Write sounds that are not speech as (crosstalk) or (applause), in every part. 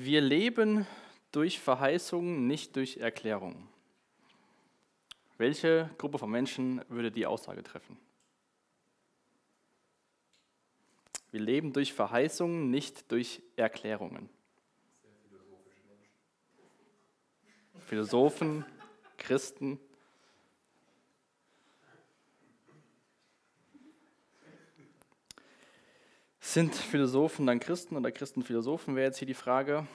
Wir leben durch Verheißungen, nicht durch Erklärungen. Welche Gruppe von Menschen würde die Aussage treffen? Wir leben durch Verheißungen, nicht durch Erklärungen. Philosophen, Christen. Sind Philosophen dann Christen oder Christen Philosophen, wäre jetzt hier die Frage.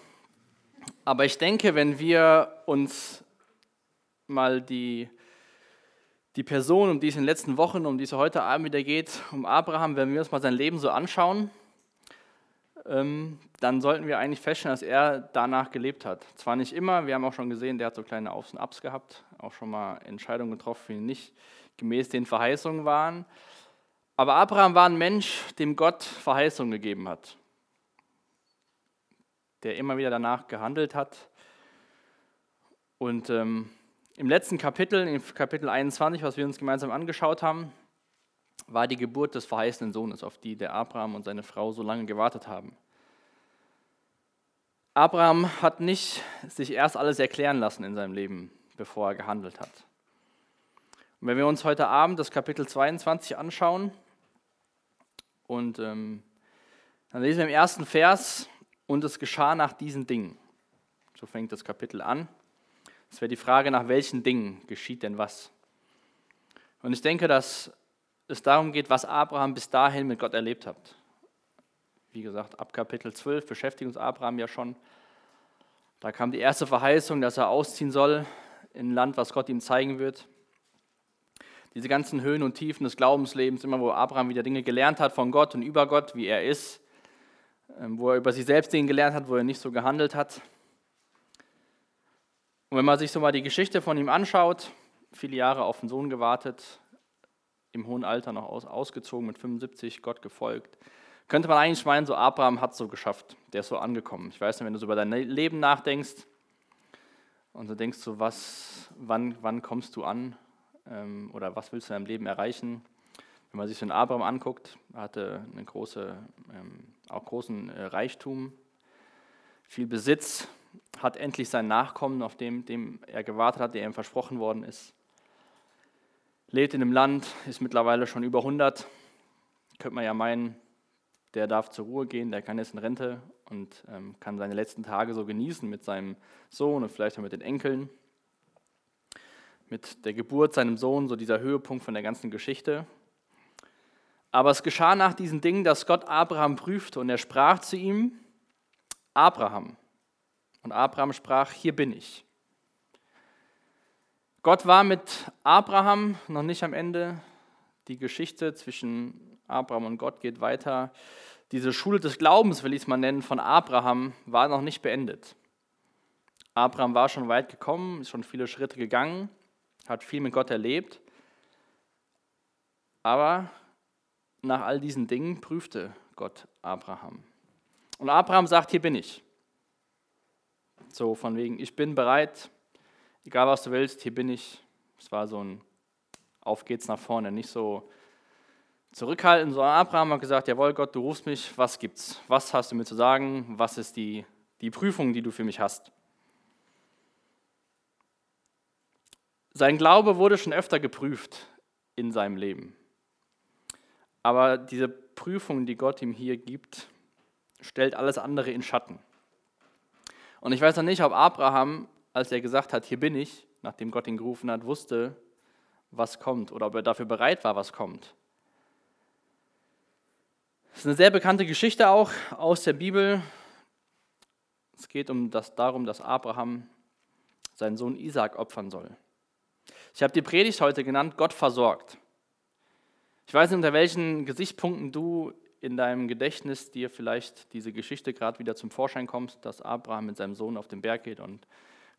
Aber ich denke, wenn wir uns mal die, die Person, um die es in den letzten Wochen, um die es heute Abend wieder geht, um Abraham, wenn wir uns mal sein Leben so anschauen, ähm, dann sollten wir eigentlich feststellen, dass er danach gelebt hat. Zwar nicht immer, wir haben auch schon gesehen, der hat so kleine Aufs und Abs gehabt, auch schon mal Entscheidungen getroffen, die nicht gemäß den Verheißungen waren. Aber Abraham war ein Mensch, dem Gott Verheißungen gegeben hat, der immer wieder danach gehandelt hat. Und ähm, im letzten Kapitel, in Kapitel 21, was wir uns gemeinsam angeschaut haben, war die Geburt des verheißenen Sohnes, auf die der Abraham und seine Frau so lange gewartet haben. Abraham hat nicht sich erst alles erklären lassen in seinem Leben, bevor er gehandelt hat. Und wenn wir uns heute Abend das Kapitel 22 anschauen, und ähm, dann lesen wir im ersten Vers, und es geschah nach diesen Dingen. So fängt das Kapitel an. Es wäre die Frage, nach welchen Dingen geschieht denn was? Und ich denke, dass es darum geht, was Abraham bis dahin mit Gott erlebt hat. Wie gesagt, ab Kapitel 12 beschäftigt uns Abraham ja schon. Da kam die erste Verheißung, dass er ausziehen soll in ein Land, was Gott ihm zeigen wird diese ganzen Höhen und Tiefen des Glaubenslebens, immer wo Abraham wieder Dinge gelernt hat von Gott und über Gott, wie er ist, ähm, wo er über sich selbst Dinge gelernt hat, wo er nicht so gehandelt hat. Und wenn man sich so mal die Geschichte von ihm anschaut, viele Jahre auf den Sohn gewartet, im hohen Alter noch aus, ausgezogen, mit 75 Gott gefolgt, könnte man eigentlich meinen, so Abraham hat es so geschafft, der ist so angekommen. Ich weiß nicht, wenn du so über dein Leben nachdenkst und du denkst so, was, wann, wann kommst du an? Ähm, oder was willst du in deinem Leben erreichen? Wenn man sich so einen Abraham anguckt, hatte einen große, ähm, auch großen äh, Reichtum, viel Besitz, hat endlich sein Nachkommen, auf dem, dem er gewartet hat, der ihm versprochen worden ist. Lebt in einem Land, ist mittlerweile schon über 100. Könnte man ja meinen, der darf zur Ruhe gehen, der kann jetzt in Rente und ähm, kann seine letzten Tage so genießen mit seinem Sohn und vielleicht auch mit den Enkeln mit der Geburt seinem Sohn, so dieser Höhepunkt von der ganzen Geschichte. Aber es geschah nach diesen Dingen, dass Gott Abraham prüfte und er sprach zu ihm, Abraham. Und Abraham sprach, hier bin ich. Gott war mit Abraham noch nicht am Ende. Die Geschichte zwischen Abraham und Gott geht weiter. Diese Schule des Glaubens, will ich es mal nennen, von Abraham war noch nicht beendet. Abraham war schon weit gekommen, ist schon viele Schritte gegangen hat viel mit Gott erlebt, aber nach all diesen Dingen prüfte Gott Abraham. Und Abraham sagt, hier bin ich. So von wegen, ich bin bereit, egal was du willst, hier bin ich. Es war so ein Auf geht's nach vorne, nicht so zurückhalten, sondern Abraham hat gesagt, jawohl Gott, du rufst mich, was gibt's? Was hast du mir zu sagen? Was ist die, die Prüfung, die du für mich hast? Sein Glaube wurde schon öfter geprüft in seinem Leben. Aber diese Prüfung, die Gott ihm hier gibt, stellt alles andere in Schatten. Und ich weiß noch nicht, ob Abraham, als er gesagt hat, hier bin ich, nachdem Gott ihn gerufen hat, wusste, was kommt oder ob er dafür bereit war, was kommt. Das ist eine sehr bekannte Geschichte auch aus der Bibel. Es geht um das, darum, dass Abraham seinen Sohn Isaac opfern soll. Ich habe die Predigt heute genannt, Gott versorgt. Ich weiß nicht, unter welchen Gesichtspunkten du in deinem Gedächtnis dir vielleicht diese Geschichte gerade wieder zum Vorschein kommst, dass Abraham mit seinem Sohn auf den Berg geht und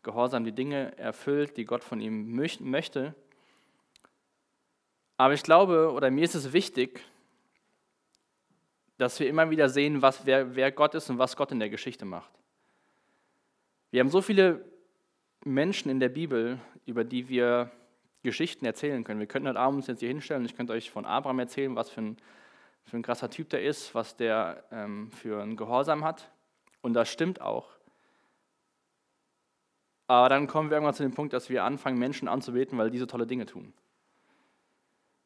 gehorsam die Dinge erfüllt, die Gott von ihm möchte. Aber ich glaube, oder mir ist es wichtig, dass wir immer wieder sehen, was, wer, wer Gott ist und was Gott in der Geschichte macht. Wir haben so viele Menschen in der Bibel, über die wir Geschichten erzählen können. Wir könnten heute Abend uns jetzt hier hinstellen und ich könnte euch von Abraham erzählen, was für ein, für ein krasser Typ der ist, was der ähm, für ein Gehorsam hat. Und das stimmt auch. Aber dann kommen wir irgendwann zu dem Punkt, dass wir anfangen, Menschen anzubeten, weil diese tolle Dinge tun.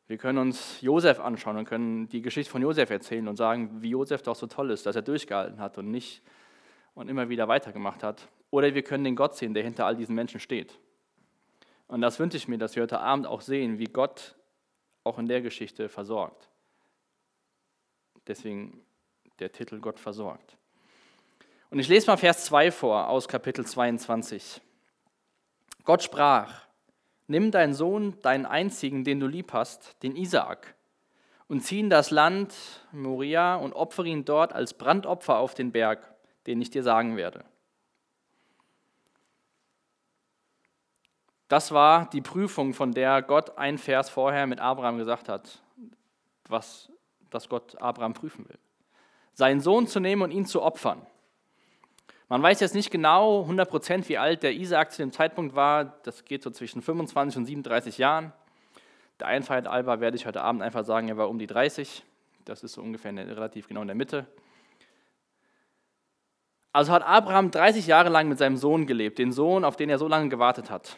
Wir können uns Josef anschauen und können die Geschichte von Josef erzählen und sagen, wie Josef doch so toll ist, dass er durchgehalten hat und nicht und immer wieder weitergemacht hat. Oder wir können den Gott sehen, der hinter all diesen Menschen steht. Und das wünsche ich mir, dass wir heute Abend auch sehen, wie Gott auch in der Geschichte versorgt. Deswegen der Titel Gott versorgt. Und ich lese mal Vers 2 vor aus Kapitel 22. Gott sprach, nimm deinen Sohn, deinen einzigen, den du lieb hast, den Isaak, und zieh in das Land Moria und opfere ihn dort als Brandopfer auf den Berg, den ich dir sagen werde. Das war die Prüfung, von der Gott ein Vers vorher mit Abraham gesagt hat, was dass Gott Abraham prüfen will. Seinen Sohn zu nehmen und ihn zu opfern. Man weiß jetzt nicht genau 100% wie alt der Isaak zu dem Zeitpunkt war. Das geht so zwischen 25 und 37 Jahren. Der Einfachheit halber werde ich heute Abend einfach sagen, er war um die 30. Das ist so ungefähr relativ genau in der Mitte. Also hat Abraham 30 Jahre lang mit seinem Sohn gelebt, den Sohn, auf den er so lange gewartet hat.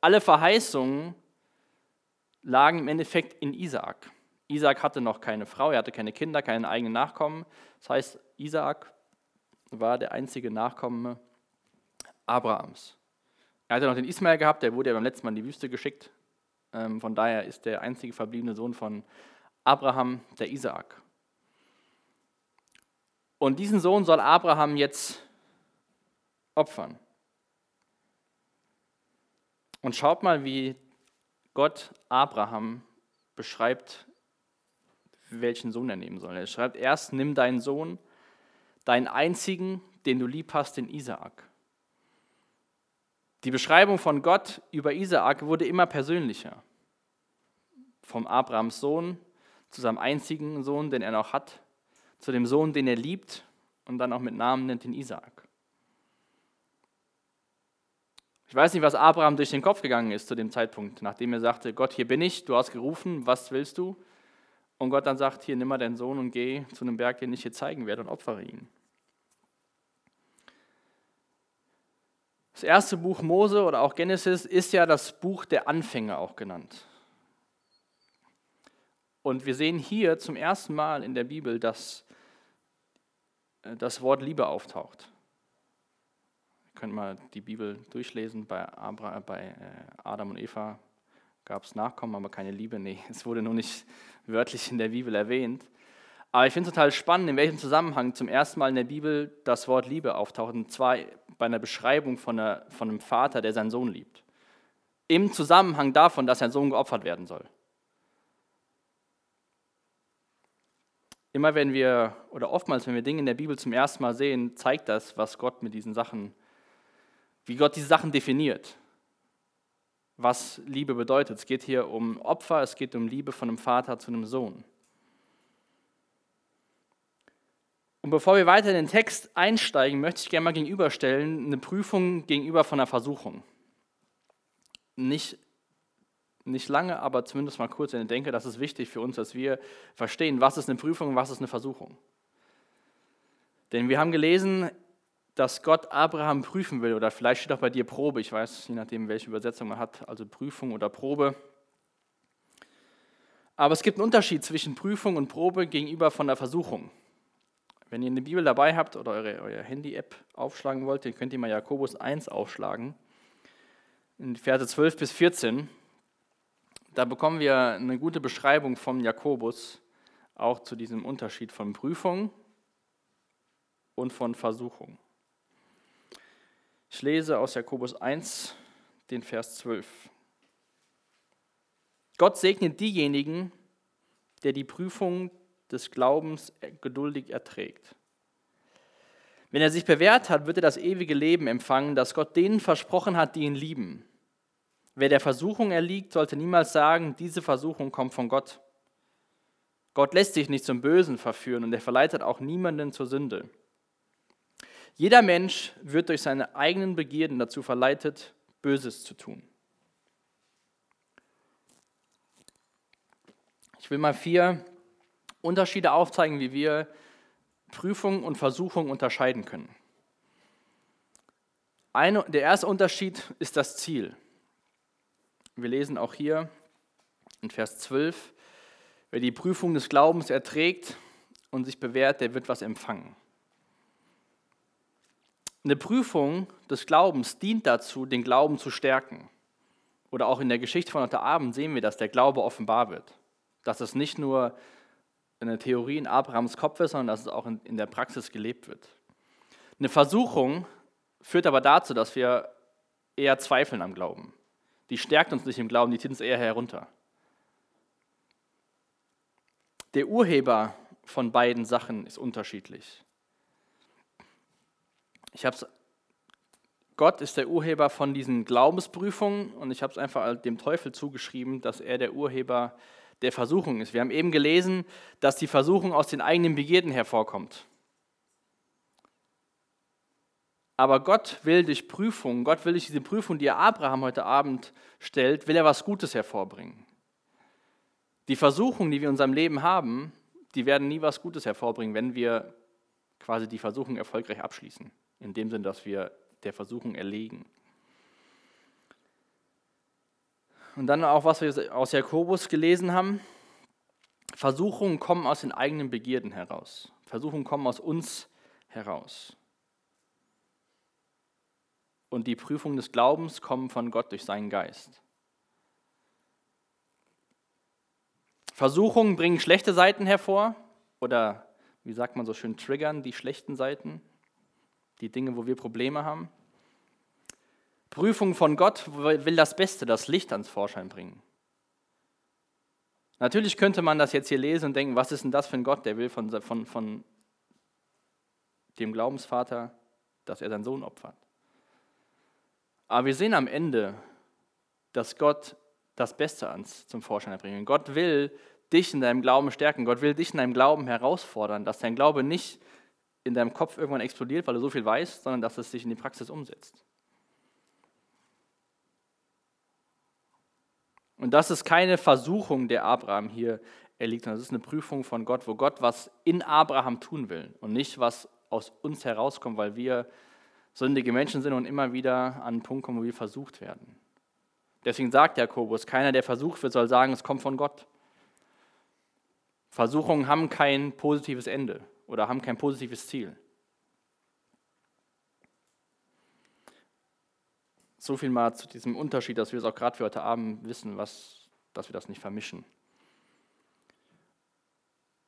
Alle Verheißungen lagen im Endeffekt in Isaak. Isaak hatte noch keine Frau, er hatte keine Kinder, keine eigenen Nachkommen. Das heißt, Isaak war der einzige Nachkomme Abrahams. Er hatte noch den Ismael gehabt, der wurde ja beim letzten Mal in die Wüste geschickt. Ähm, von daher ist der einzige verbliebene Sohn von Abraham der Isaak. Und diesen Sohn soll Abraham jetzt opfern. Und schaut mal, wie Gott Abraham beschreibt, welchen Sohn er nehmen soll. Er schreibt erst, nimm deinen Sohn, deinen einzigen, den du lieb hast, den Isaak. Die Beschreibung von Gott über Isaak wurde immer persönlicher. Vom Abrahams Sohn zu seinem einzigen Sohn, den er noch hat, zu dem Sohn, den er liebt und dann auch mit Namen nennt, den Isaak. Ich weiß nicht, was Abraham durch den Kopf gegangen ist zu dem Zeitpunkt, nachdem er sagte, Gott, hier bin ich, du hast gerufen, was willst du? Und Gott dann sagt, hier nimm mal deinen Sohn und geh zu einem Berg, den ich dir zeigen werde und opfere ihn. Das erste Buch Mose oder auch Genesis ist ja das Buch der Anfänge auch genannt. Und wir sehen hier zum ersten Mal in der Bibel, dass äh, das Wort Liebe auftaucht. Könnt mal die Bibel durchlesen. Bei, Abra, bei äh, Adam und Eva gab es Nachkommen, aber keine Liebe. Nee, (laughs) es wurde nur nicht wörtlich in der Bibel erwähnt. Aber ich finde es total spannend, in welchem Zusammenhang zum ersten Mal in der Bibel das Wort Liebe auftaucht. Und zwar bei einer Beschreibung von, einer, von einem Vater, der seinen Sohn liebt. Im Zusammenhang davon, dass sein Sohn geopfert werden soll. Immer wenn wir, oder oftmals, wenn wir Dinge in der Bibel zum ersten Mal sehen, zeigt das, was Gott mit diesen Sachen, wie Gott diese Sachen definiert. Was Liebe bedeutet. Es geht hier um Opfer, es geht um Liebe von einem Vater zu einem Sohn. Und bevor wir weiter in den Text einsteigen, möchte ich gerne mal gegenüberstellen, eine Prüfung gegenüber von einer Versuchung. Nicht, nicht lange, aber zumindest mal kurz, denn ich denke, das ist wichtig für uns, dass wir verstehen, was ist eine Prüfung und was ist eine Versuchung. Denn wir haben gelesen, dass Gott Abraham prüfen will, oder vielleicht steht auch bei dir Probe, ich weiß, je nachdem, welche Übersetzung man hat, also Prüfung oder Probe. Aber es gibt einen Unterschied zwischen Prüfung und Probe gegenüber von der Versuchung. Wenn ihr eine Bibel dabei habt oder eure, eure Handy-App aufschlagen wollt, dann könnt ihr mal Jakobus 1 aufschlagen, in Verse 12 bis 14. Da bekommen wir eine gute Beschreibung vom Jakobus, auch zu diesem Unterschied von Prüfung und von Versuchung. Ich lese aus Jakobus 1 den Vers 12. Gott segnet diejenigen, der die Prüfung des Glaubens geduldig erträgt. Wenn er sich bewährt hat, wird er das ewige Leben empfangen, das Gott denen versprochen hat, die ihn lieben. Wer der Versuchung erliegt, sollte niemals sagen, diese Versuchung kommt von Gott. Gott lässt sich nicht zum Bösen verführen und er verleitet auch niemanden zur Sünde. Jeder Mensch wird durch seine eigenen Begierden dazu verleitet, Böses zu tun. Ich will mal vier Unterschiede aufzeigen, wie wir Prüfung und Versuchung unterscheiden können. Eine, der erste Unterschied ist das Ziel. Wir lesen auch hier in Vers 12, wer die Prüfung des Glaubens erträgt und sich bewährt, der wird was empfangen. Eine Prüfung des Glaubens dient dazu, den Glauben zu stärken. Oder auch in der Geschichte von heute Abend sehen wir, dass der Glaube offenbar wird. Dass es nicht nur eine Theorie in Abrahams Kopf ist, sondern dass es auch in der Praxis gelebt wird. Eine Versuchung führt aber dazu, dass wir eher zweifeln am Glauben. Die stärkt uns nicht im Glauben, die zieht uns eher herunter. Der Urheber von beiden Sachen ist unterschiedlich. Ich habe Gott ist der Urheber von diesen Glaubensprüfungen und ich habe es einfach dem Teufel zugeschrieben, dass er der Urheber der Versuchung ist. Wir haben eben gelesen, dass die Versuchung aus den eigenen Begierden hervorkommt. Aber Gott will durch Prüfungen, Gott will durch diese Prüfung, die Abraham heute Abend stellt, will er was Gutes hervorbringen. Die Versuchungen, die wir in unserem Leben haben, die werden nie was Gutes hervorbringen, wenn wir quasi die Versuchung erfolgreich abschließen. In dem Sinn, dass wir der Versuchung erlegen. Und dann auch, was wir aus Jakobus gelesen haben. Versuchungen kommen aus den eigenen Begierden heraus. Versuchungen kommen aus uns heraus. Und die Prüfung des Glaubens kommen von Gott durch seinen Geist. Versuchungen bringen schlechte Seiten hervor oder wie sagt man so schön, triggern die schlechten Seiten, die Dinge, wo wir Probleme haben. Prüfung von Gott will das Beste, das Licht ans Vorschein bringen. Natürlich könnte man das jetzt hier lesen und denken, was ist denn das für ein Gott, der will von, von, von dem Glaubensvater, dass er seinen Sohn opfert. Aber wir sehen am Ende, dass Gott das Beste ans zum Vorschein bringt. Gott will dich in deinem Glauben stärken. Gott will dich in deinem Glauben herausfordern, dass dein Glaube nicht in deinem Kopf irgendwann explodiert, weil du so viel weißt, sondern dass es sich in die Praxis umsetzt. Und das ist keine Versuchung, der Abraham hier erliegt, sondern das ist eine Prüfung von Gott, wo Gott was in Abraham tun will und nicht was aus uns herauskommt, weil wir sündige Menschen sind und immer wieder an einen Punkt kommen, wo wir versucht werden. Deswegen sagt Jakobus, keiner, der versucht wird, soll sagen, es kommt von Gott. Versuchungen haben kein positives Ende oder haben kein positives Ziel. So viel mal zu diesem Unterschied, dass wir es auch gerade für heute Abend wissen, was, dass wir das nicht vermischen.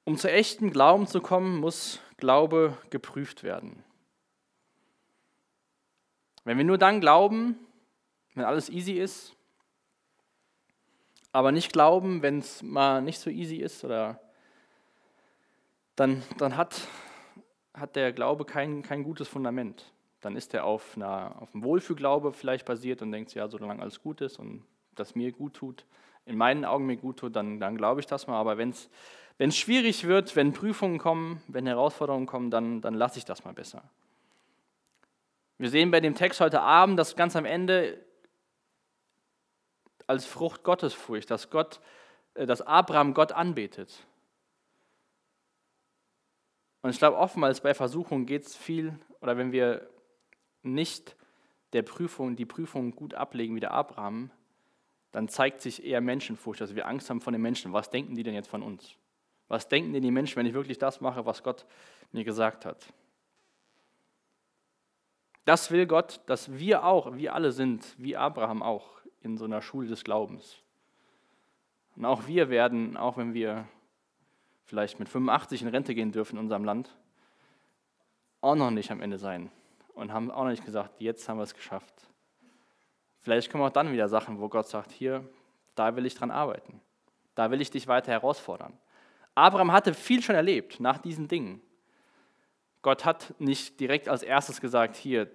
Um zu echten Glauben zu kommen, muss Glaube geprüft werden. Wenn wir nur dann glauben, wenn alles easy ist, aber nicht glauben, wenn es mal nicht so easy ist, oder dann, dann hat, hat der Glaube kein, kein gutes Fundament dann ist er auf, einer, auf einem Wohlfühlglaube vielleicht basiert und denkt, ja, solange alles gut ist und das mir gut tut, in meinen Augen mir gut tut, dann, dann glaube ich das mal. Aber wenn es schwierig wird, wenn Prüfungen kommen, wenn Herausforderungen kommen, dann, dann lasse ich das mal besser. Wir sehen bei dem Text heute Abend, dass ganz am Ende als Frucht Gottesfurcht, dass, Gott, äh, dass Abraham Gott anbetet. Und ich glaube, oftmals bei Versuchungen geht es viel, oder wenn wir nicht der Prüfung, die Prüfung gut ablegen wie der Abraham, dann zeigt sich eher Menschenfurcht, dass wir Angst haben vor den Menschen. Was denken die denn jetzt von uns? Was denken denn die Menschen, wenn ich wirklich das mache, was Gott mir gesagt hat? Das will Gott, dass wir auch, wir alle sind, wie Abraham auch, in so einer Schule des Glaubens. Und auch wir werden, auch wenn wir vielleicht mit 85 in Rente gehen dürfen in unserem Land, auch noch nicht am Ende sein und haben auch noch nicht gesagt, jetzt haben wir es geschafft. Vielleicht kommen auch dann wieder Sachen, wo Gott sagt, hier, da will ich dran arbeiten. Da will ich dich weiter herausfordern. Abraham hatte viel schon erlebt nach diesen Dingen. Gott hat nicht direkt als erstes gesagt, hier,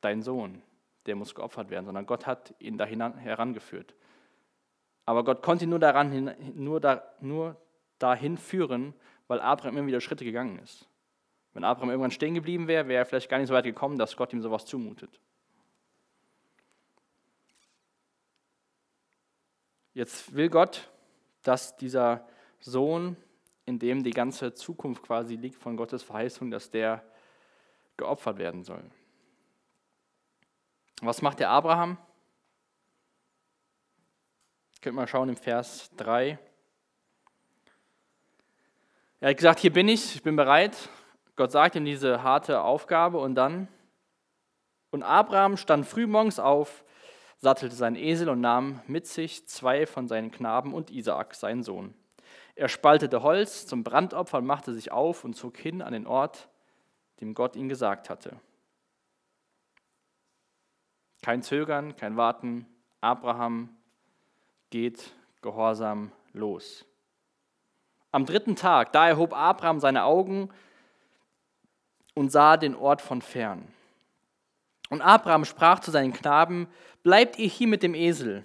dein Sohn, der muss geopfert werden, sondern Gott hat ihn da herangeführt. Aber Gott konnte ihn nur, daran, nur, da, nur dahin führen, weil Abraham immer wieder Schritte gegangen ist. Wenn Abraham irgendwann stehen geblieben wäre, wäre er vielleicht gar nicht so weit gekommen, dass Gott ihm sowas zumutet. Jetzt will Gott, dass dieser Sohn, in dem die ganze Zukunft quasi liegt von Gottes Verheißung, dass der geopfert werden soll. Was macht der Abraham? Könnt mal schauen im Vers 3. Er hat gesagt, hier bin ich, ich bin bereit. Gott sagt ihm diese harte Aufgabe und dann, und Abraham stand frühmorgens auf, sattelte seinen Esel und nahm mit sich zwei von seinen Knaben und Isaak, seinen Sohn. Er spaltete Holz zum Brandopfer und machte sich auf und zog hin an den Ort, dem Gott ihn gesagt hatte. Kein Zögern, kein Warten. Abraham geht gehorsam los. Am dritten Tag, da erhob Abraham seine Augen und sah den Ort von fern. Und Abraham sprach zu seinen Knaben, bleibt ihr hier mit dem Esel.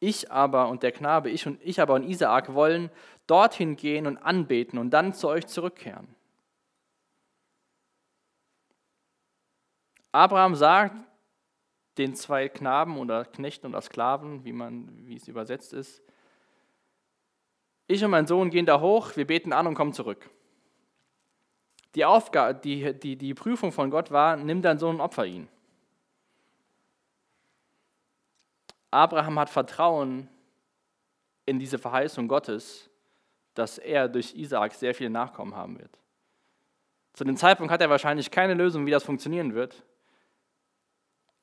Ich aber und der Knabe, ich und ich aber und Isaak wollen dorthin gehen und anbeten und dann zu euch zurückkehren. Abraham sagt den zwei Knaben oder Knechten oder Sklaven, wie, man, wie es übersetzt ist, ich und mein Sohn gehen da hoch, wir beten an und kommen zurück. Die, Aufgabe, die, die, die Prüfung von Gott war, nimm dein Sohn und opfer ihn. Abraham hat Vertrauen in diese Verheißung Gottes, dass er durch Isaak sehr viele Nachkommen haben wird. Zu dem Zeitpunkt hat er wahrscheinlich keine Lösung, wie das funktionieren wird,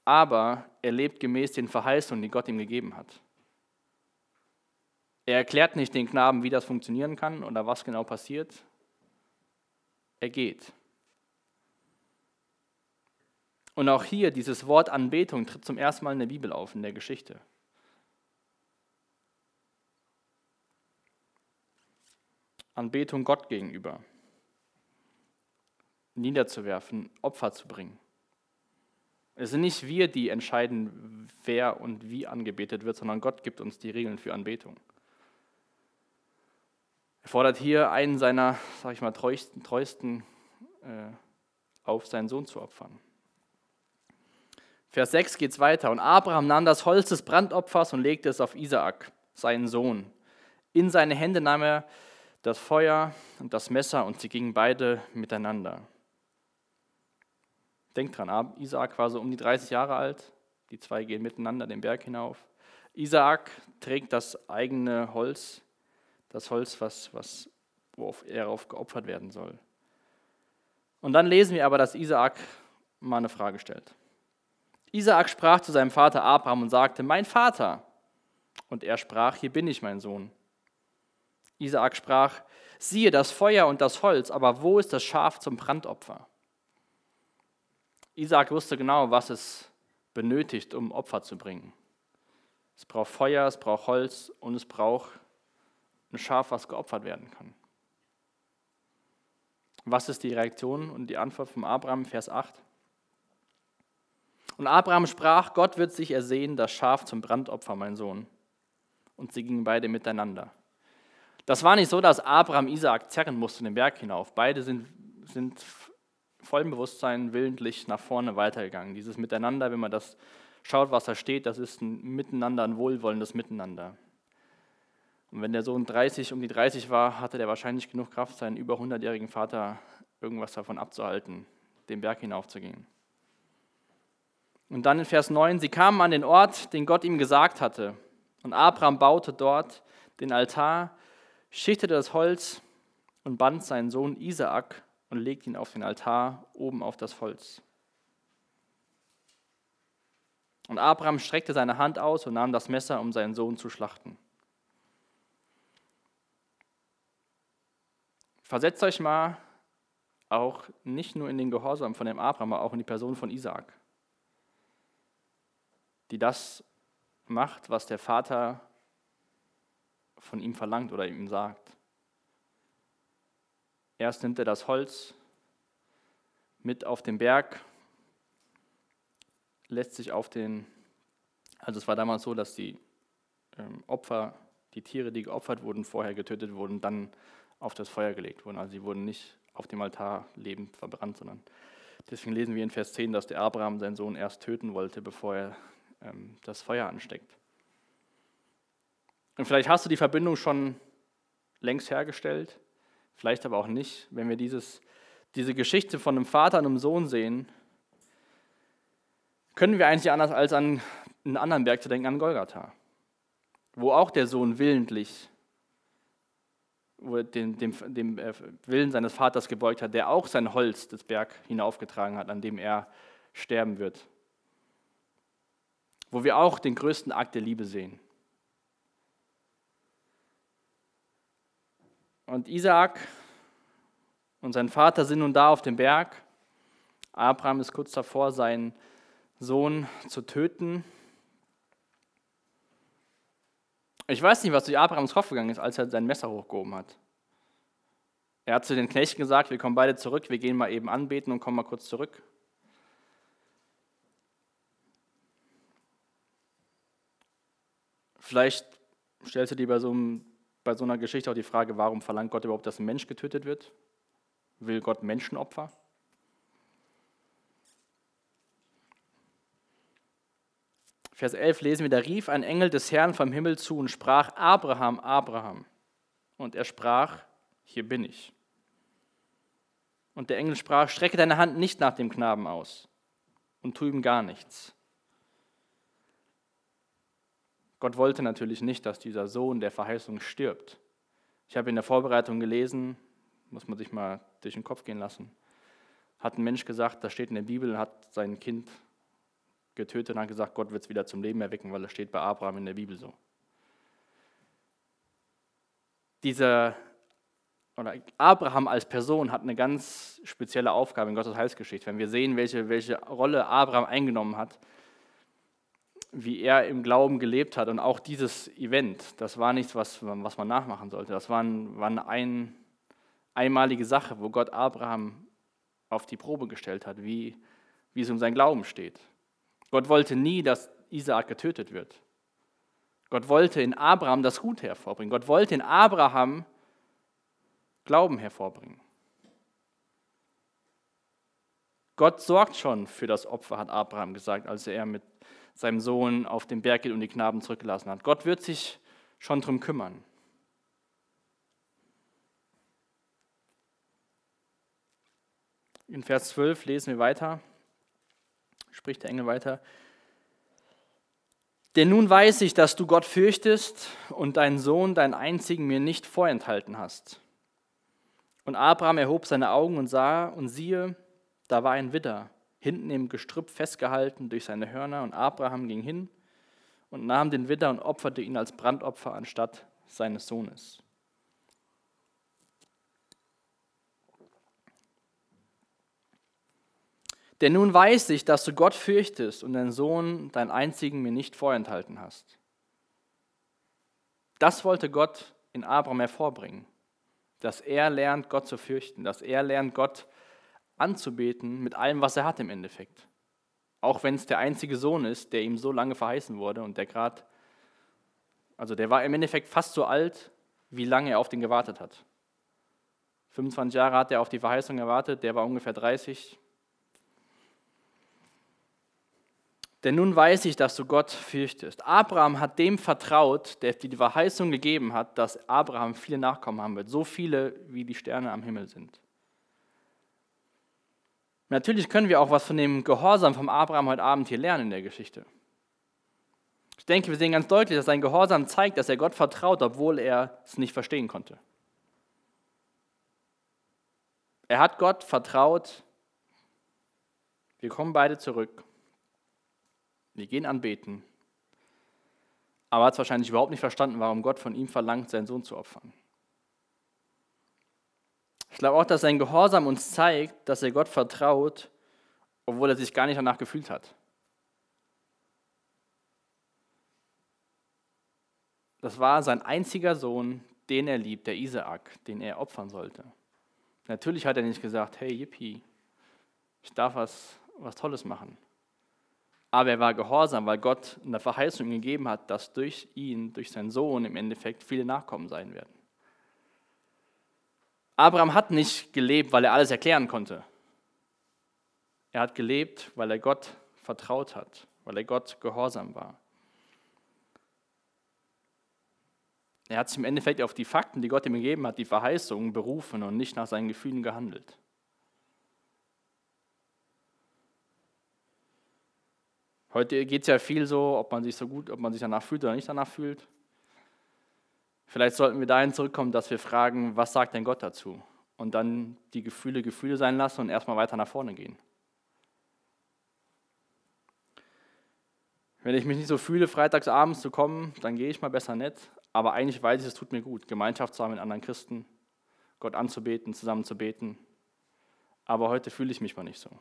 aber er lebt gemäß den Verheißungen, die Gott ihm gegeben hat. Er erklärt nicht den Knaben, wie das funktionieren kann oder was genau passiert. Er geht. Und auch hier, dieses Wort Anbetung tritt zum ersten Mal in der Bibel auf, in der Geschichte. Anbetung Gott gegenüber. Niederzuwerfen, Opfer zu bringen. Es sind nicht wir, die entscheiden, wer und wie angebetet wird, sondern Gott gibt uns die Regeln für Anbetung. Er fordert hier einen seiner, sag ich mal, treuesten, treuesten äh, auf, seinen Sohn zu opfern. Vers 6 geht es weiter. Und Abraham nahm das Holz des Brandopfers und legte es auf Isaak, seinen Sohn. In seine Hände nahm er das Feuer und das Messer und sie gingen beide miteinander. Denkt dran, Isaak war so um die 30 Jahre alt. Die zwei gehen miteinander den Berg hinauf. Isaak trägt das eigene Holz das Holz, was, was, worauf er auf geopfert werden soll. Und dann lesen wir aber, dass Isaak mal eine Frage stellt. Isaak sprach zu seinem Vater Abraham und sagte, mein Vater. Und er sprach, hier bin ich, mein Sohn. Isaak sprach, siehe das Feuer und das Holz, aber wo ist das Schaf zum Brandopfer? Isaak wusste genau, was es benötigt, um Opfer zu bringen. Es braucht Feuer, es braucht Holz und es braucht ein Schaf, was geopfert werden kann. Was ist die Reaktion und die Antwort von Abraham, Vers 8? Und Abraham sprach, Gott wird sich ersehen, das Schaf zum Brandopfer, mein Sohn. Und sie gingen beide miteinander. Das war nicht so, dass Abraham Isaak zerren musste den Berg hinauf. Beide sind, sind vollem Bewusstsein willentlich nach vorne weitergegangen. Dieses Miteinander, wenn man das schaut, was da steht, das ist ein Miteinander, ein wohlwollendes Miteinander. Und wenn der Sohn 30, um die 30 war, hatte der wahrscheinlich genug Kraft, seinen über 100-jährigen Vater irgendwas davon abzuhalten, den Berg hinaufzugehen. Und dann in Vers 9, sie kamen an den Ort, den Gott ihm gesagt hatte. Und Abraham baute dort den Altar, schichtete das Holz und band seinen Sohn Isaak und legte ihn auf den Altar oben auf das Holz. Und Abraham streckte seine Hand aus und nahm das Messer, um seinen Sohn zu schlachten. Versetzt euch mal auch nicht nur in den Gehorsam von dem Abraham, aber auch in die Person von Isaak, die das macht, was der Vater von ihm verlangt oder ihm sagt. Erst nimmt er das Holz mit auf den Berg, lässt sich auf den, also es war damals so, dass die ähm, Opfer, die Tiere, die geopfert wurden, vorher getötet wurden, dann auf das Feuer gelegt wurden. Also sie wurden nicht auf dem Altar lebend verbrannt, sondern deswegen lesen wir in Vers 10, dass der Abraham seinen Sohn erst töten wollte, bevor er ähm, das Feuer ansteckt. Und vielleicht hast du die Verbindung schon längst hergestellt, vielleicht aber auch nicht. Wenn wir dieses, diese Geschichte von einem Vater und einem Sohn sehen, können wir eigentlich anders als an einen anderen Berg zu denken, an Golgatha, wo auch der Sohn willentlich wo er dem, dem, dem äh, Willen seines Vaters gebeugt hat, der auch sein Holz des Berg hinaufgetragen hat, an dem er sterben wird. Wo wir auch den größten Akt der Liebe sehen. Und Isaak und sein Vater sind nun da auf dem Berg. Abraham ist kurz davor, seinen Sohn zu töten. Ich weiß nicht, was durch Abrahams Kopf gegangen ist, als er sein Messer hochgehoben hat. Er hat zu den Knechten gesagt, wir kommen beide zurück, wir gehen mal eben anbeten und kommen mal kurz zurück. Vielleicht stellst du dir bei so, einem, bei so einer Geschichte auch die Frage, warum verlangt Gott überhaupt, dass ein Mensch getötet wird? Will Gott Menschenopfer? Vers 11 lesen wir, da rief ein Engel des Herrn vom Himmel zu und sprach, Abraham, Abraham. Und er sprach, hier bin ich. Und der Engel sprach, strecke deine Hand nicht nach dem Knaben aus und tu ihm gar nichts. Gott wollte natürlich nicht, dass dieser Sohn der Verheißung stirbt. Ich habe in der Vorbereitung gelesen, muss man sich mal durch den Kopf gehen lassen, hat ein Mensch gesagt, das steht in der Bibel, hat sein Kind getötet und hat gesagt, Gott wird es wieder zum Leben erwecken, weil das steht bei Abraham in der Bibel so. Dieser, oder Abraham als Person hat eine ganz spezielle Aufgabe in Gottes Heilsgeschichte. Wenn wir sehen, welche, welche Rolle Abraham eingenommen hat, wie er im Glauben gelebt hat und auch dieses Event, das war nichts, was, was man nachmachen sollte. Das war, ein, war eine ein, einmalige Sache, wo Gott Abraham auf die Probe gestellt hat, wie, wie es um sein Glauben steht. Gott wollte nie, dass Isaak getötet wird. Gott wollte in Abraham das Gute hervorbringen. Gott wollte in Abraham Glauben hervorbringen. Gott sorgt schon für das Opfer, hat Abraham gesagt, als er mit seinem Sohn auf den Berg geht und die Knaben zurückgelassen hat. Gott wird sich schon darum kümmern. In Vers 12 lesen wir weiter spricht der Engel weiter. Denn nun weiß ich, dass du Gott fürchtest und deinen Sohn, deinen einzigen, mir nicht vorenthalten hast. Und Abraham erhob seine Augen und sah, und siehe, da war ein Widder, hinten im Gestrüpp festgehalten durch seine Hörner. Und Abraham ging hin und nahm den Widder und opferte ihn als Brandopfer anstatt seines Sohnes. Denn nun weiß ich, dass du Gott fürchtest und deinen Sohn, deinen einzigen, mir nicht vorenthalten hast. Das wollte Gott in Abraham hervorbringen, dass er lernt, Gott zu fürchten, dass er lernt, Gott anzubeten mit allem, was er hat im Endeffekt. Auch wenn es der einzige Sohn ist, der ihm so lange verheißen wurde und der gerade, also der war im Endeffekt fast so alt, wie lange er auf den gewartet hat. 25 Jahre hat er auf die Verheißung gewartet, der war ungefähr 30, Denn nun weiß ich, dass du Gott fürchtest. Abraham hat dem vertraut, der die Verheißung gegeben hat, dass Abraham viele Nachkommen haben wird, so viele wie die Sterne am Himmel sind. Natürlich können wir auch was von dem Gehorsam vom Abraham heute Abend hier lernen in der Geschichte. Ich denke, wir sehen ganz deutlich, dass sein Gehorsam zeigt, dass er Gott vertraut, obwohl er es nicht verstehen konnte. Er hat Gott vertraut, wir kommen beide zurück wir gehen anbeten. Aber er hat es wahrscheinlich überhaupt nicht verstanden, warum Gott von ihm verlangt, seinen Sohn zu opfern. Ich glaube auch, dass sein Gehorsam uns zeigt, dass er Gott vertraut, obwohl er sich gar nicht danach gefühlt hat. Das war sein einziger Sohn, den er liebt, der Isaak, den er opfern sollte. Natürlich hat er nicht gesagt, hey, yippie, ich darf was, was Tolles machen. Aber er war gehorsam, weil Gott eine Verheißung gegeben hat, dass durch ihn, durch seinen Sohn im Endeffekt viele Nachkommen sein werden. Abraham hat nicht gelebt, weil er alles erklären konnte. Er hat gelebt, weil er Gott vertraut hat, weil er Gott gehorsam war. Er hat sich im Endeffekt auf die Fakten, die Gott ihm gegeben hat, die Verheißungen berufen und nicht nach seinen Gefühlen gehandelt. Heute geht es ja viel so, ob man sich so gut, ob man sich danach fühlt oder nicht danach fühlt. Vielleicht sollten wir dahin zurückkommen, dass wir fragen, was sagt denn Gott dazu? Und dann die Gefühle Gefühle sein lassen und erstmal weiter nach vorne gehen. Wenn ich mich nicht so fühle, freitags abends zu kommen, dann gehe ich mal besser nicht. Aber eigentlich weiß ich, es tut mir gut, Gemeinschaft zu haben mit anderen Christen, Gott anzubeten, zusammen zu beten. Aber heute fühle ich mich mal nicht so.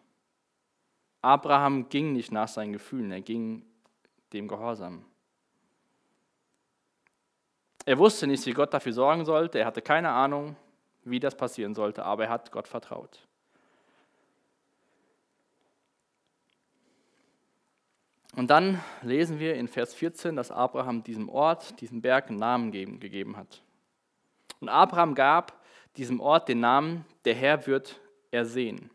Abraham ging nicht nach seinen Gefühlen, er ging dem Gehorsam. Er wusste nicht, wie Gott dafür sorgen sollte, er hatte keine Ahnung, wie das passieren sollte, aber er hat Gott vertraut. Und dann lesen wir in Vers 14, dass Abraham diesem Ort, diesem Berg einen Namen gegeben hat. Und Abraham gab diesem Ort den Namen, der Herr wird ersehen.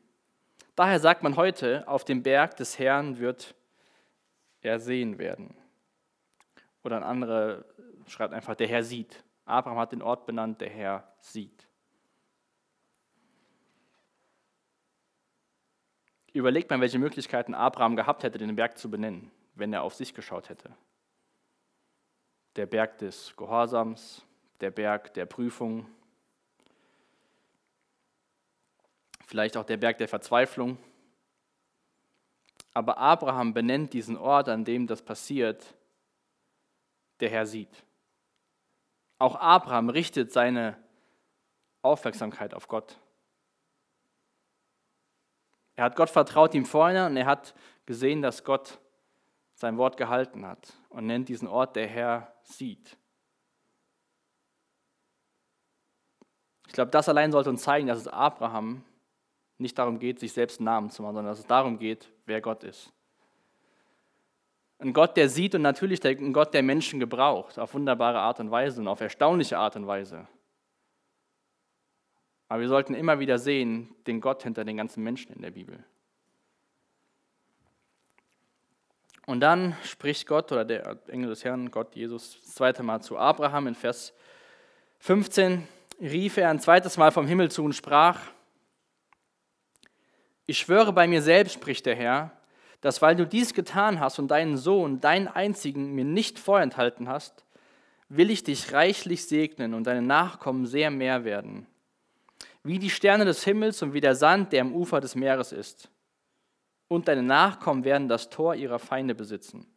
Daher sagt man heute, auf dem Berg des Herrn wird er sehen werden. Oder ein anderer schreibt einfach, der Herr sieht. Abraham hat den Ort benannt, der Herr sieht. Überlegt man, welche Möglichkeiten Abraham gehabt hätte, den Berg zu benennen, wenn er auf sich geschaut hätte. Der Berg des Gehorsams, der Berg der Prüfung, vielleicht auch der Berg der Verzweiflung. Aber Abraham benennt diesen Ort, an dem das passiert, der Herr sieht. Auch Abraham richtet seine Aufmerksamkeit auf Gott. Er hat Gott vertraut ihm vorher und er hat gesehen, dass Gott sein Wort gehalten hat und nennt diesen Ort, der Herr sieht. Ich glaube, das allein sollte uns zeigen, dass es Abraham nicht darum geht, sich selbst einen Namen zu machen, sondern dass es darum geht, wer Gott ist. Ein Gott, der sieht und natürlich ein Gott, der Menschen gebraucht, auf wunderbare Art und Weise und auf erstaunliche Art und Weise. Aber wir sollten immer wieder sehen, den Gott hinter den ganzen Menschen in der Bibel. Und dann spricht Gott oder der Engel des Herrn, Gott Jesus, das zweite Mal zu Abraham in Vers 15, rief er ein zweites Mal vom Himmel zu und sprach, ich schwöre bei mir selbst, spricht der Herr, dass weil du dies getan hast und deinen Sohn, deinen einzigen, mir nicht vorenthalten hast, will ich dich reichlich segnen und deine Nachkommen sehr mehr werden. Wie die Sterne des Himmels und wie der Sand, der am Ufer des Meeres ist. Und deine Nachkommen werden das Tor ihrer Feinde besitzen.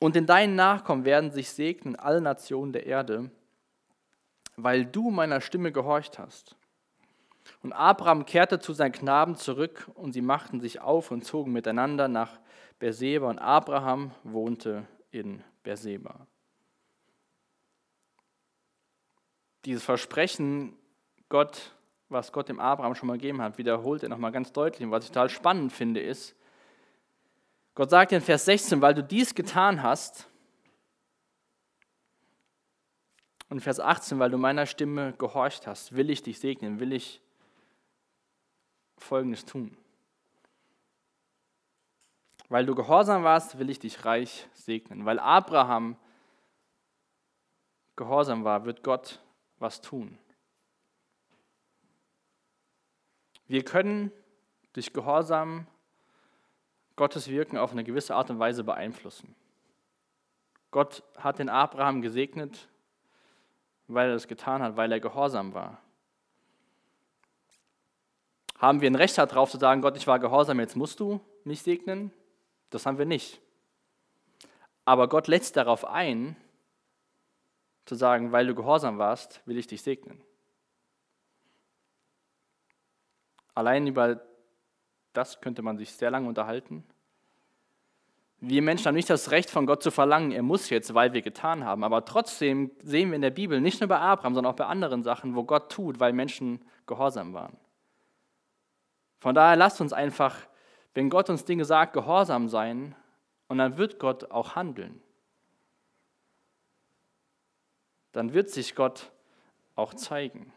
Und in deinen Nachkommen werden sich segnen alle Nationen der Erde, weil du meiner Stimme gehorcht hast. Und Abraham kehrte zu seinen Knaben zurück und sie machten sich auf und zogen miteinander nach Berseba und Abraham wohnte in Berseba. Dieses Versprechen, Gott, was Gott dem Abraham schon mal gegeben hat, wiederholt er nochmal ganz deutlich. Und was ich total spannend finde, ist, Gott sagt in Vers 16, weil du dies getan hast, und Vers 18, weil du meiner Stimme gehorcht hast, will ich dich segnen, will ich Folgendes tun. Weil du gehorsam warst, will ich dich reich segnen. Weil Abraham gehorsam war, wird Gott was tun. Wir können durch Gehorsam Gottes Wirken auf eine gewisse Art und Weise beeinflussen. Gott hat den Abraham gesegnet, weil er es getan hat, weil er gehorsam war. Haben wir ein Recht darauf zu sagen, Gott, ich war gehorsam, jetzt musst du mich segnen? Das haben wir nicht. Aber Gott lässt darauf ein, zu sagen, weil du gehorsam warst, will ich dich segnen. Allein über das könnte man sich sehr lange unterhalten. Wir Menschen haben nicht das Recht von Gott zu verlangen, er muss jetzt, weil wir getan haben. Aber trotzdem sehen wir in der Bibel, nicht nur bei Abraham, sondern auch bei anderen Sachen, wo Gott tut, weil Menschen gehorsam waren. Von daher lasst uns einfach, wenn Gott uns Dinge sagt, gehorsam sein und dann wird Gott auch handeln. Dann wird sich Gott auch zeigen.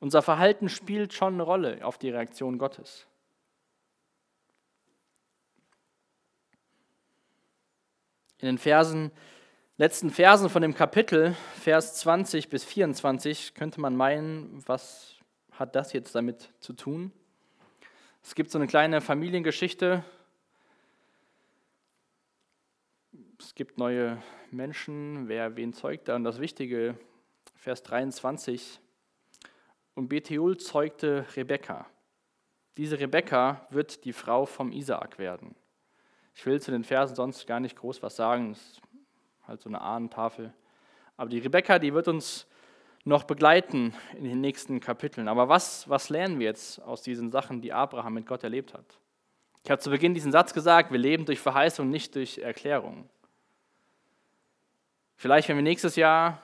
Unser Verhalten spielt schon eine Rolle auf die Reaktion Gottes. In den Versen, letzten Versen von dem Kapitel, Vers 20 bis 24, könnte man meinen, was hat das jetzt damit zu tun? Es gibt so eine kleine Familiengeschichte. Es gibt neue Menschen, wer wen zeugt da. Und das Wichtige, Vers 23, und Bethuel zeugte Rebekka. Diese Rebekka wird die Frau vom Isaak werden. Ich will zu den Versen sonst gar nicht groß was sagen, das ist halt so eine Ahnentafel. Aber die Rebekka, die wird uns noch begleiten in den nächsten Kapiteln. Aber was, was lernen wir jetzt aus diesen Sachen, die Abraham mit Gott erlebt hat? Ich habe zu Beginn diesen Satz gesagt, wir leben durch Verheißung, nicht durch Erklärung. Vielleicht, wenn wir nächstes Jahr,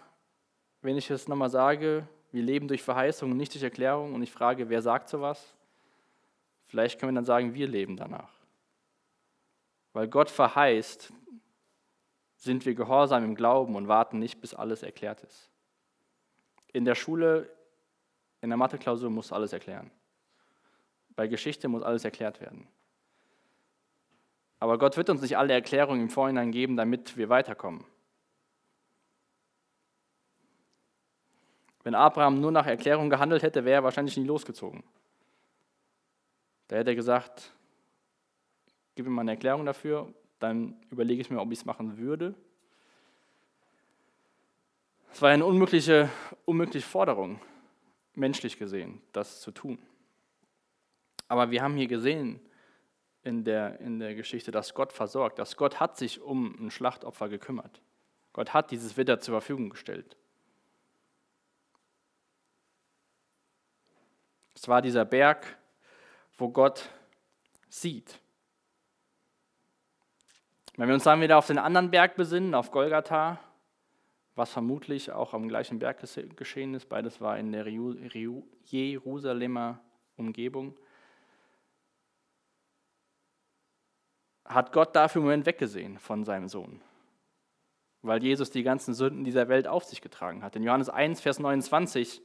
wenn ich es nochmal sage, wir leben durch Verheißung, nicht durch Erklärung und ich frage, wer sagt sowas? Vielleicht können wir dann sagen, wir leben danach. Weil Gott verheißt, sind wir gehorsam im Glauben und warten nicht, bis alles erklärt ist. In der Schule, in der Matheklausur muss alles erklären. Bei Geschichte muss alles erklärt werden. Aber Gott wird uns nicht alle Erklärungen im Vorhinein geben, damit wir weiterkommen. Wenn Abraham nur nach Erklärung gehandelt hätte, wäre er wahrscheinlich nie losgezogen. Da hätte er gesagt, gib mir mal eine Erklärung dafür, dann überlege ich mir, ob ich es machen würde. Es war eine unmögliche, unmögliche Forderung, menschlich gesehen, das zu tun. Aber wir haben hier gesehen in der, in der Geschichte, dass Gott versorgt, dass Gott hat sich um ein Schlachtopfer gekümmert. Gott hat dieses Witter zur Verfügung gestellt. Es war dieser Berg, wo Gott sieht. Wenn wir uns dann wieder auf den anderen Berg besinnen, auf Golgatha, was vermutlich auch am gleichen Berg geschehen ist, beides war in der Jerusalemer Umgebung, hat Gott dafür im Moment weggesehen von seinem Sohn, weil Jesus die ganzen Sünden dieser Welt auf sich getragen hat. In Johannes 1, Vers 29,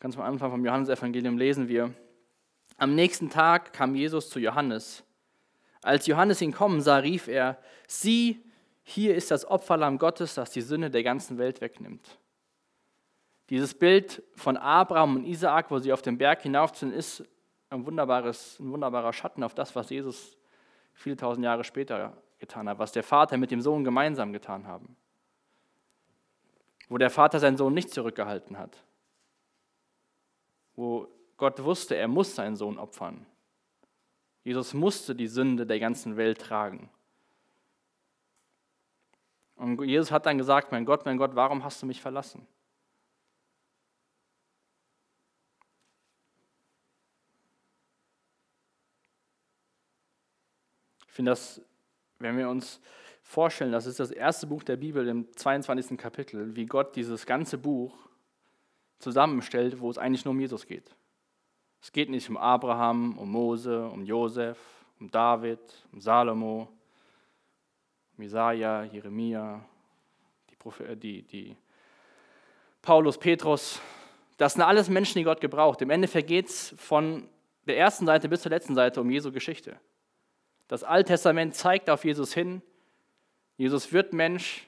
ganz am Anfang vom Johannesevangelium lesen wir, am nächsten Tag kam Jesus zu Johannes. Als Johannes ihn kommen sah, rief er, sieh, hier ist das Opferlamm Gottes, das die Sünde der ganzen Welt wegnimmt. Dieses Bild von Abraham und Isaak, wo sie auf den Berg hinaufziehen, ist ein, wunderbares, ein wunderbarer Schatten auf das, was Jesus viele tausend Jahre später getan hat, was der Vater mit dem Sohn gemeinsam getan haben. Wo der Vater seinen Sohn nicht zurückgehalten hat. Wo Gott wusste, er muss seinen Sohn opfern. Jesus musste die Sünde der ganzen Welt tragen. Und Jesus hat dann gesagt, mein Gott, mein Gott, warum hast du mich verlassen? Ich finde das, wenn wir uns vorstellen, das ist das erste Buch der Bibel im 22. Kapitel, wie Gott dieses ganze Buch zusammenstellt, wo es eigentlich nur um Jesus geht. Es geht nicht um Abraham, um Mose, um Josef, um David, um Salomo, Isaiah, Jeremia, die, Prophet, die, die Paulus, Petrus. Das sind alles Menschen, die Gott gebraucht. Im Endeffekt geht es von der ersten Seite bis zur letzten Seite um Jesu Geschichte. Das Alte Testament zeigt auf Jesus hin. Jesus wird Mensch.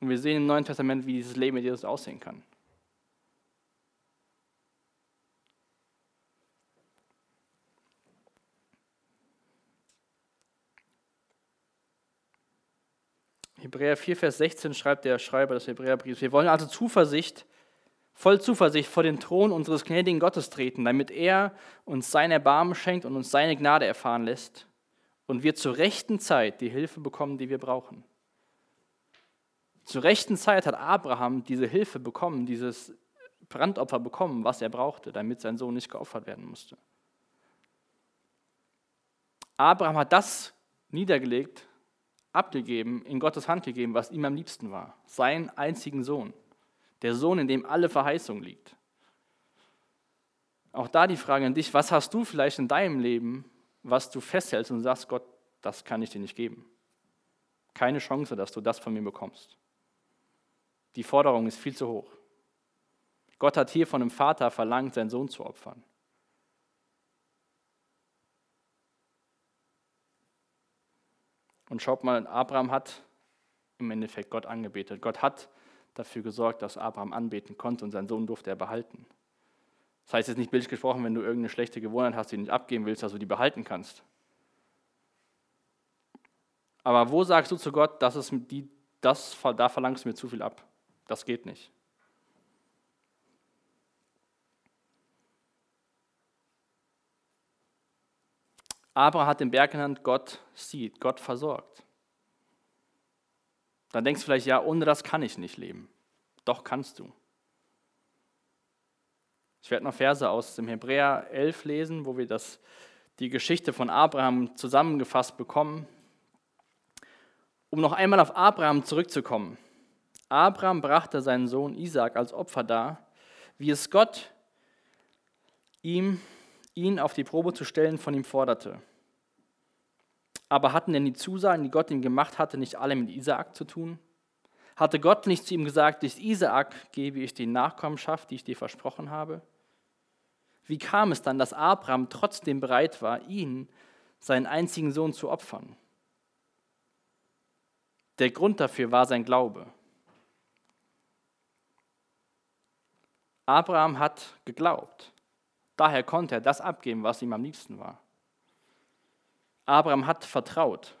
Und wir sehen im Neuen Testament, wie dieses Leben mit Jesus aussehen kann. Hebräer 4, Vers 16 schreibt der Schreiber des Hebräerbriefs, wir wollen also Zuversicht, voll Zuversicht vor den Thron unseres gnädigen Gottes treten, damit er uns sein Erbarmen schenkt und uns seine Gnade erfahren lässt und wir zur rechten Zeit die Hilfe bekommen, die wir brauchen. Zur rechten Zeit hat Abraham diese Hilfe bekommen, dieses Brandopfer bekommen, was er brauchte, damit sein Sohn nicht geopfert werden musste. Abraham hat das niedergelegt, abgegeben, in Gottes Hand gegeben, was ihm am liebsten war. Seinen einzigen Sohn. Der Sohn, in dem alle Verheißung liegt. Auch da die Frage an dich, was hast du vielleicht in deinem Leben, was du festhältst und sagst, Gott, das kann ich dir nicht geben. Keine Chance, dass du das von mir bekommst. Die Forderung ist viel zu hoch. Gott hat hier von einem Vater verlangt, seinen Sohn zu opfern. Und schaut mal, Abraham hat im Endeffekt Gott angebetet. Gott hat dafür gesorgt, dass Abraham anbeten konnte und seinen Sohn durfte er behalten. Das heißt jetzt nicht bildlich gesprochen, wenn du irgendeine schlechte Gewohnheit hast, die du nicht abgeben willst, dass du die behalten kannst. Aber wo sagst du zu Gott, das ist die, das, da verlangst du mir zu viel ab? Das geht nicht. Abraham hat den Berg genannt, Gott sieht, Gott versorgt. Dann denkst du vielleicht, ja, ohne das kann ich nicht leben. Doch kannst du. Ich werde noch Verse aus dem Hebräer 11 lesen, wo wir das, die Geschichte von Abraham zusammengefasst bekommen. Um noch einmal auf Abraham zurückzukommen. Abraham brachte seinen Sohn Isaac als Opfer dar, wie es Gott ihm, ihn auf die Probe zu stellen, von ihm forderte. Aber hatten denn die Zusagen, die Gott ihm gemacht hatte, nicht alle mit Isaak zu tun? Hatte Gott nicht zu ihm gesagt, durch Isaak gebe ich die Nachkommenschaft, die ich dir versprochen habe? Wie kam es dann, dass Abraham trotzdem bereit war, ihn, seinen einzigen Sohn, zu opfern? Der Grund dafür war sein Glaube. Abraham hat geglaubt. Daher konnte er das abgeben, was ihm am liebsten war. Abraham hat vertraut.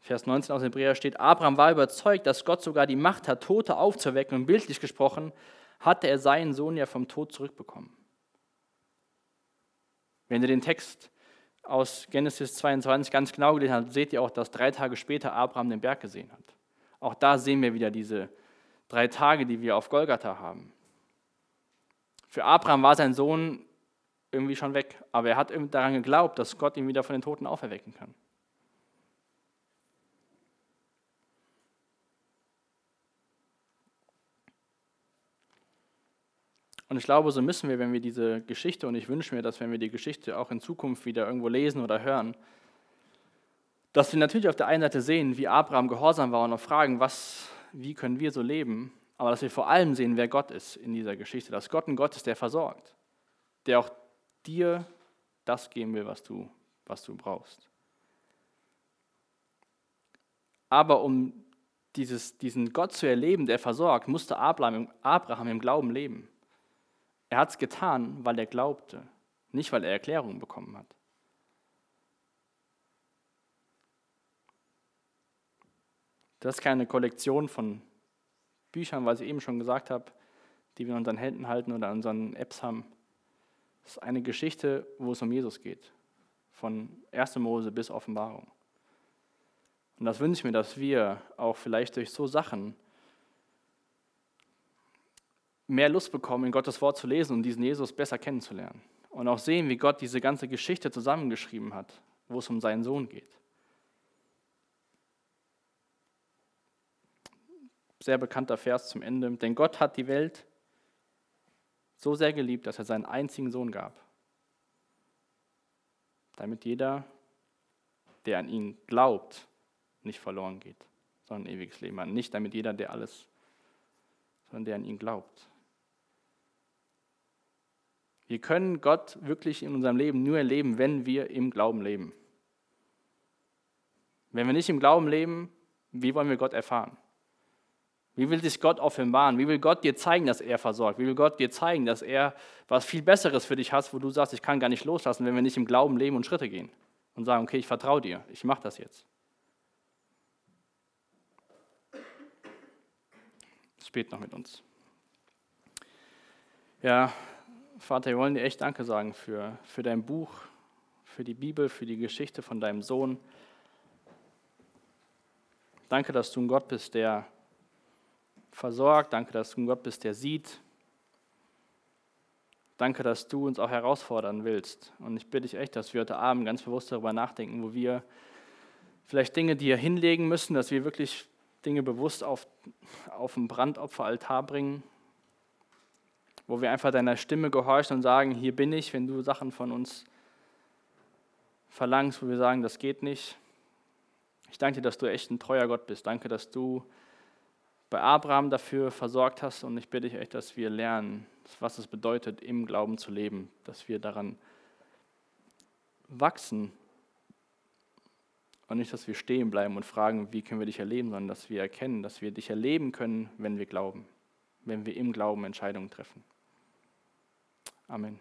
Vers 19 aus Hebräer steht, Abraham war überzeugt, dass Gott sogar die Macht hat, Tote aufzuwecken. Und bildlich gesprochen hatte er seinen Sohn ja vom Tod zurückbekommen. Wenn ihr den Text aus Genesis 22 ganz genau gelesen habt, seht ihr auch, dass drei Tage später Abraham den Berg gesehen hat. Auch da sehen wir wieder diese drei Tage, die wir auf Golgatha haben. Für Abraham war sein Sohn irgendwie schon weg. Aber er hat daran geglaubt, dass Gott ihn wieder von den Toten auferwecken kann. Und ich glaube, so müssen wir, wenn wir diese Geschichte, und ich wünsche mir, dass wenn wir die Geschichte auch in Zukunft wieder irgendwo lesen oder hören, dass wir natürlich auf der einen Seite sehen, wie Abraham gehorsam war und auch fragen, was, wie können wir so leben, aber dass wir vor allem sehen, wer Gott ist in dieser Geschichte, dass Gott ein Gott ist, der versorgt, der auch dir das geben will, was du, was du brauchst. Aber um dieses, diesen Gott zu erleben, der versorgt, musste Abraham, Abraham im Glauben leben. Er hat es getan, weil er glaubte, nicht weil er Erklärungen bekommen hat. Das ist keine Kollektion von Büchern, was ich eben schon gesagt habe, die wir in unseren Händen halten oder in unseren Apps haben. Das ist eine Geschichte, wo es um Jesus geht. Von 1. Mose bis Offenbarung. Und das wünsche ich mir, dass wir auch vielleicht durch so Sachen mehr Lust bekommen, in Gottes Wort zu lesen und diesen Jesus besser kennenzulernen. Und auch sehen, wie Gott diese ganze Geschichte zusammengeschrieben hat, wo es um seinen Sohn geht. Sehr bekannter Vers zum Ende. Denn Gott hat die Welt so sehr geliebt, dass er seinen einzigen Sohn gab, damit jeder, der an ihn glaubt, nicht verloren geht, sondern ein ewiges Leben hat. Nicht damit jeder, der alles, sondern der an ihn glaubt. Wir können Gott wirklich in unserem Leben nur erleben, wenn wir im Glauben leben. Wenn wir nicht im Glauben leben, wie wollen wir Gott erfahren? Wie will sich Gott offenbaren? Wie will Gott dir zeigen, dass er versorgt? Wie will Gott dir zeigen, dass er was viel Besseres für dich hat, wo du sagst, ich kann gar nicht loslassen, wenn wir nicht im Glauben leben und Schritte gehen und sagen, okay, ich vertraue dir, ich mache das jetzt. Spät noch mit uns. Ja, Vater, wir wollen dir echt Danke sagen für, für dein Buch, für die Bibel, für die Geschichte von deinem Sohn. Danke, dass du ein Gott bist, der versorgt. Danke, dass du ein Gott bist, der sieht. Danke, dass du uns auch herausfordern willst. Und ich bitte dich echt, dass wir heute Abend ganz bewusst darüber nachdenken, wo wir vielleicht Dinge dir hinlegen müssen, dass wir wirklich Dinge bewusst auf, auf den Brandopferaltar bringen, wo wir einfach deiner Stimme gehorchen und sagen, hier bin ich, wenn du Sachen von uns verlangst, wo wir sagen, das geht nicht. Ich danke dir, dass du echt ein treuer Gott bist. Danke, dass du bei Abraham dafür versorgt hast. Und ich bitte dich echt, dass wir lernen, was es bedeutet, im Glauben zu leben, dass wir daran wachsen und nicht, dass wir stehen bleiben und fragen, wie können wir dich erleben, sondern dass wir erkennen, dass wir dich erleben können, wenn wir glauben, wenn wir im Glauben Entscheidungen treffen. Amen.